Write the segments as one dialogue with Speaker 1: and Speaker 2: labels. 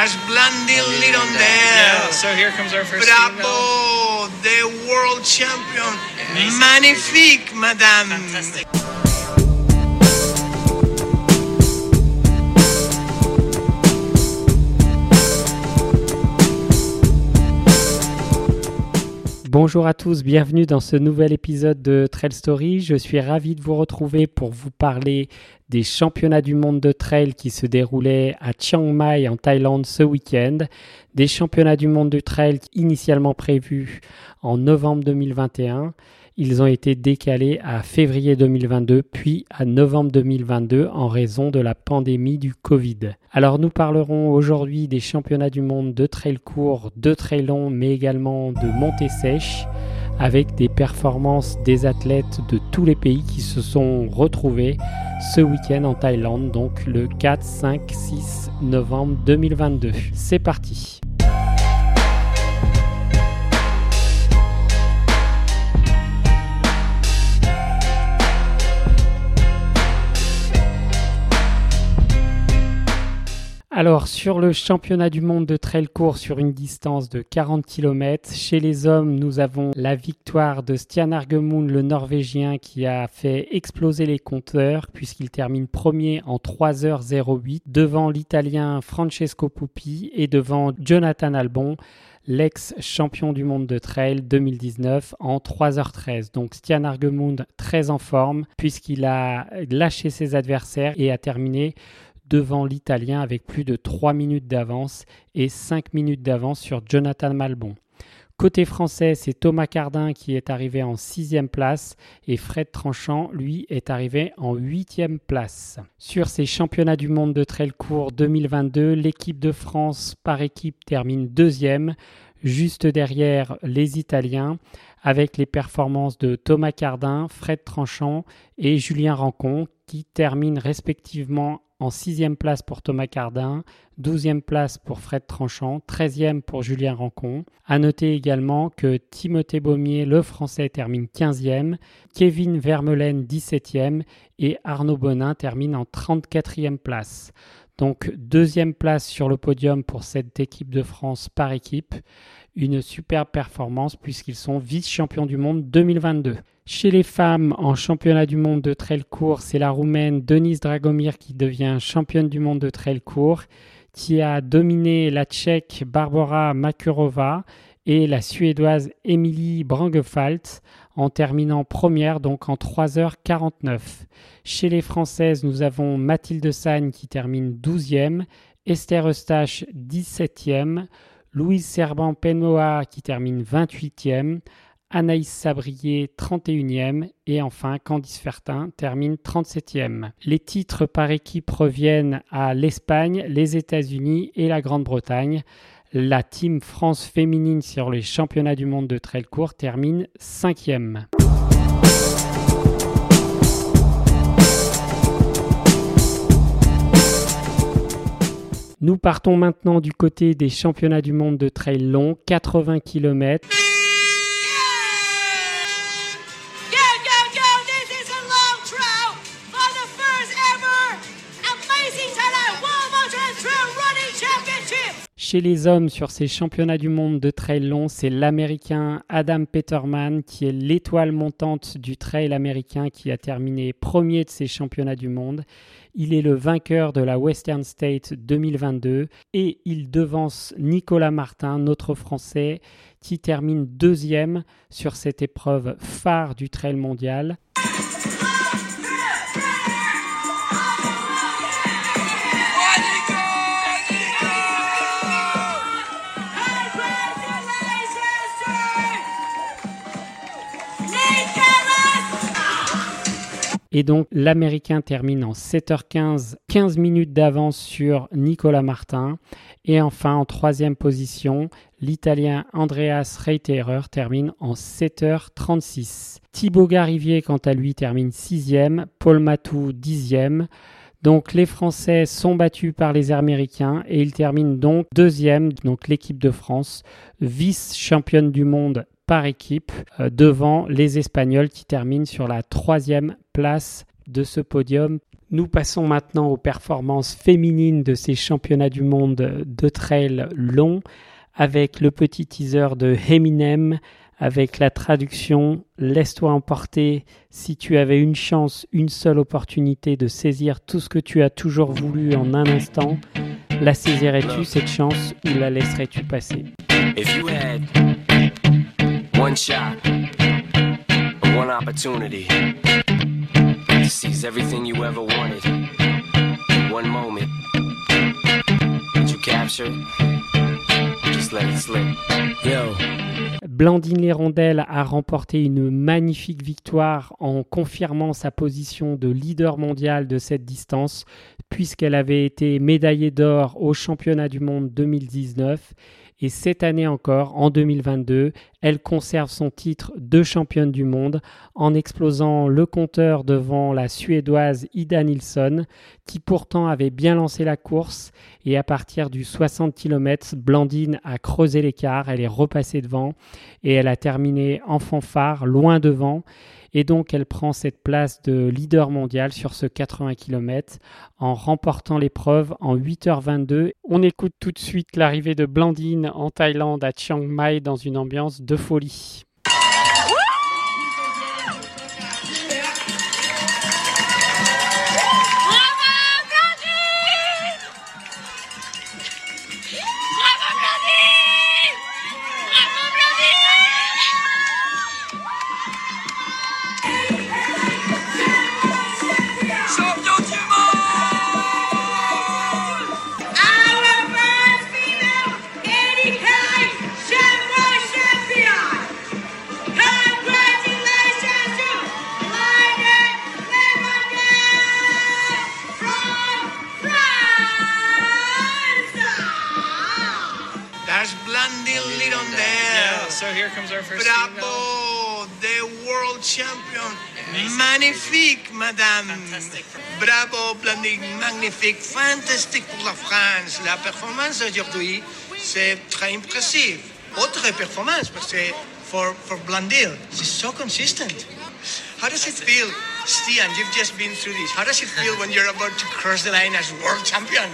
Speaker 1: That's Blondie Little
Speaker 2: Yeah, so here comes our first
Speaker 1: Bravo, the world champion. Magnifique, madame.
Speaker 2: Fantastic.
Speaker 3: Bonjour à tous, bienvenue dans ce nouvel épisode de Trail Story. Je suis ravi de vous retrouver pour vous parler des championnats du monde de trail qui se déroulaient à Chiang Mai en Thaïlande ce week-end, des championnats du monde de trail initialement prévus en novembre 2021. Ils ont été décalés à février 2022 puis à novembre 2022 en raison de la pandémie du Covid. Alors nous parlerons aujourd'hui des championnats du monde de trail court, de trail long mais également de montée sèche avec des performances des athlètes de tous les pays qui se sont retrouvés ce week-end en Thaïlande, donc le 4, 5, 6 novembre 2022. C'est parti Alors, sur le championnat du monde de trail court sur une distance de 40 km, chez les hommes, nous avons la victoire de Stian Argemund, le Norvégien, qui a fait exploser les compteurs puisqu'il termine premier en 3h08 devant l'Italien Francesco Pupi et devant Jonathan Albon l'ex-champion du monde de trail 2019 en 3h13. Donc Stian Argemund très en forme puisqu'il a lâché ses adversaires et a terminé devant l'Italien avec plus de 3 minutes d'avance et 5 minutes d'avance sur Jonathan Malbon. Côté français, c'est Thomas Cardin qui est arrivé en 6 place et Fred Tranchant, lui, est arrivé en 8 place. Sur ces championnats du monde de trail court 2022, l'équipe de France par équipe termine deuxième, juste derrière les Italiens, avec les performances de Thomas Cardin, Fred Tranchant et Julien Rancon, qui terminent respectivement en sixième place pour Thomas Cardin, douzième place pour Fred Tranchant, treizième pour Julien Rancon. À noter également que Timothée Baumier, le français, termine quinzième, Kevin Vermeulen, dix-septième et Arnaud Bonin termine en trente-quatrième place. Donc deuxième place sur le podium pour cette équipe de France par équipe. Une superbe performance puisqu'ils sont vice-champions du monde 2022. Chez les femmes, en championnat du monde de trail court, c'est la Roumaine Denise Dragomir qui devient championne du monde de trail court, qui a dominé la Tchèque Barbara Makurova et la Suédoise Emilie Brangefalt en terminant première, donc en 3h49. Chez les Françaises, nous avons Mathilde Sagne qui termine 12e, Esther Eustache 17e, Louise Serban-Penoa qui termine 28e, Anaïs Sabrier 31e et enfin Candice Fertin termine 37e. Les titres par équipe reviennent à l'Espagne, les États-Unis et la Grande-Bretagne. La team France féminine sur les championnats du monde de trail court termine 5e. Nous partons maintenant du côté des championnats du monde de trail long, 80 km. Chez les hommes, sur ces championnats du monde de trail long, c'est l'Américain Adam Peterman qui est l'étoile montante du trail américain qui a terminé premier de ces championnats du monde. Il est le vainqueur de la Western State 2022 et il devance Nicolas Martin, notre Français, qui termine deuxième sur cette épreuve phare du trail mondial. Et donc l'Américain termine en 7h15, 15 minutes d'avance sur Nicolas Martin. Et enfin en troisième position, l'Italien Andreas Reiterer termine en 7h36. Thibaut Garivier quant à lui termine 6e, Paul Matou 10e. Donc les Français sont battus par les Américains et ils terminent donc deuxième, donc l'équipe de France, vice-championne du monde par équipe euh, devant les Espagnols qui terminent sur la troisième place de ce podium. Nous passons maintenant aux performances féminines de ces championnats du monde de trail long avec le petit teaser de Eminem avec la traduction Laisse-toi emporter si tu avais une chance, une seule opportunité de saisir tout ce que tu as toujours voulu en un instant. La saisirais-tu cette chance ou la laisserais-tu passer? One shot, one opportunity seize everything you ever wanted. One moment that you just let it slip. Blandine Lérondelle a remporté une magnifique victoire en confirmant sa position de leader mondial de cette distance, puisqu'elle avait été médaillée d'or au championnat du monde 2019 et cette année encore, en 2022, elle conserve son titre de championne du monde en explosant le compteur devant la Suédoise Ida Nilsson, qui pourtant avait bien lancé la course. Et à partir du 60 km, Blandine a creusé l'écart, elle est repassée devant et elle a terminé en fanfare, loin devant et donc elle prend cette place de leader mondial sur ce 80 km en remportant l'épreuve en 8h22. On écoute tout de suite l'arrivée de Blandine en Thaïlande à Chiang Mai dans une ambiance de folie.
Speaker 1: Bravo, the world champion. Magnifique, madame. Fantastic. Bravo, Blandine, magnifique, fantastique pour la France. La performance d'aujourd'hui, c'est très impressive. Autre performance, parce que for, for Blandine, she's so consistent. How does it feel, Stian? You've just been through this. How does it feel when you're about to cross the line as world champion?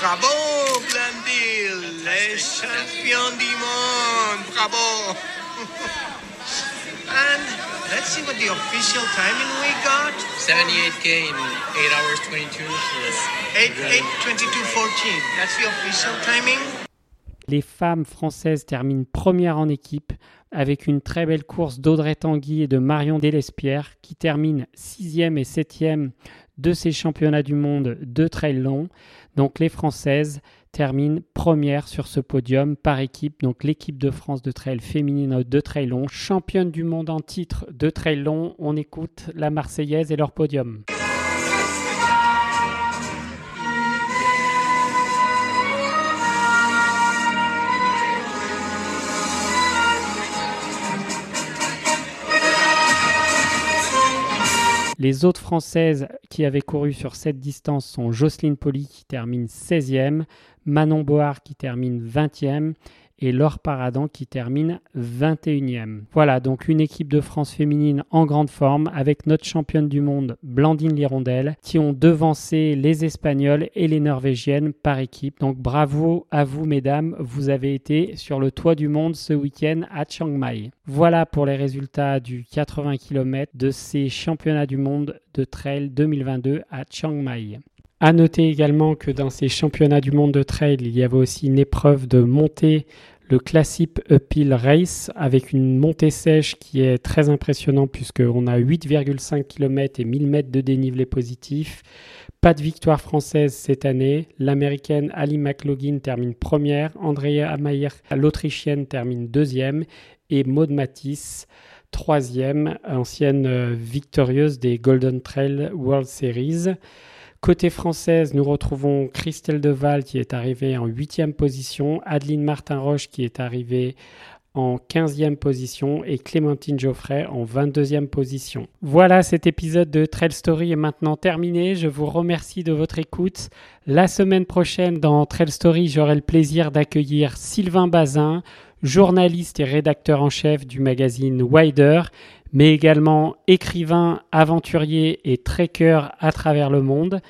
Speaker 1: Bravo, Blandine, les champions du monde. Bravo. And let's see what the official timing we got.
Speaker 2: 78k in 8 hours 22.
Speaker 1: 8, 8 22 14. That's the official timing.
Speaker 3: Les femmes françaises terminent première en équipe avec une très belle course d'Audrey Tanguy et de Marion Delespierre qui terminent sixième et septième de ces championnats du monde de trail long. Donc les Françaises termine première sur ce podium par équipe. Donc l'équipe de France de trail féminine de trail long, championne du monde en titre de trail long. On écoute la Marseillaise et leur podium. Les autres Françaises qui avaient couru sur cette distance sont Jocelyne Poli qui termine 16e, Manon Board qui termine 20e et Laure Paradan qui termine 21e. Voilà, donc une équipe de France féminine en grande forme avec notre championne du monde Blandine Lirondelle qui ont devancé les Espagnols et les Norvégiennes par équipe. Donc bravo à vous mesdames, vous avez été sur le toit du monde ce week-end à Chiang Mai. Voilà pour les résultats du 80 km de ces championnats du monde de trail 2022 à Chiang Mai. À noter également que dans ces championnats du monde de trail, il y avait aussi une épreuve de montée, le Classic Uphill Race, avec une montée sèche qui est très impressionnante puisqu'on a 8,5 km et 1000 mètres de dénivelé positif. Pas de victoire française cette année. L'américaine Ali McLaughlin termine première, Andrea Mayer, l'autrichienne, termine deuxième et Maud Matisse troisième, ancienne euh, victorieuse des Golden Trail World Series. Côté française, nous retrouvons Christelle Deval qui est arrivée en 8e position, Adeline Martin-Roche qui est arrivée en 15e position et Clémentine Geoffrey en 22e position. Voilà, cet épisode de Trail Story est maintenant terminé. Je vous remercie de votre écoute. La semaine prochaine, dans Trail Story, j'aurai le plaisir d'accueillir Sylvain Bazin, journaliste et rédacteur en chef du magazine Wider, mais également écrivain, aventurier et trekker à travers le monde.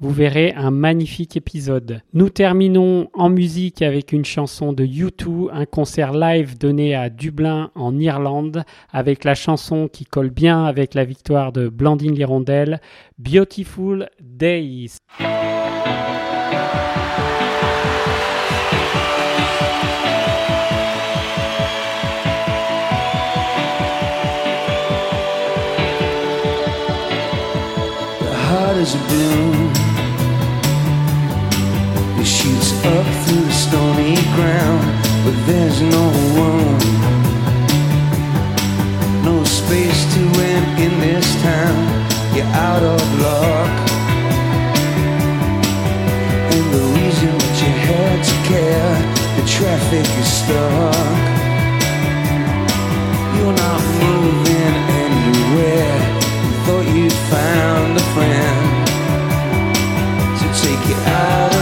Speaker 3: Vous verrez un magnifique épisode. Nous terminons en musique avec une chanson de U2, un concert live donné à Dublin en Irlande avec la chanson qui colle bien avec la victoire de Blandine Lirondelle, Beautiful Days. It shoots up through the stony ground But there's no room. No space to win in this town. You're out of luck. And the reason that you had to care The traffic is stuck. You're not moving anywhere thought you'd found a friend to take you out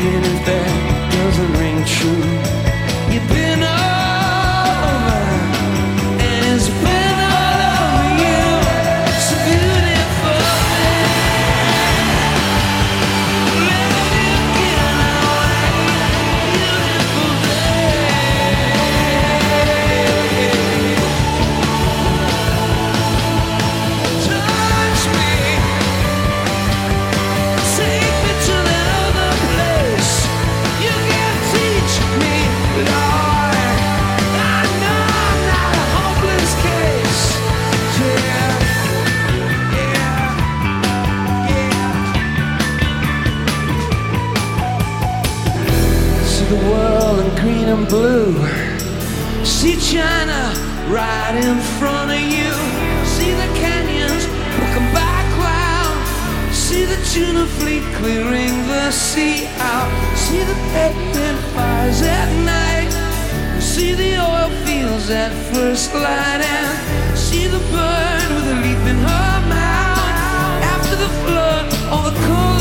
Speaker 3: saying that doesn't ring true. You've been and blue. See China right in front of you. See the canyons walking back round. See the tuna fleet clearing the sea out. See the bedpan fires at night. See the oil fields at first light and see the bird with a leap in her mouth. After the flood, all the cold.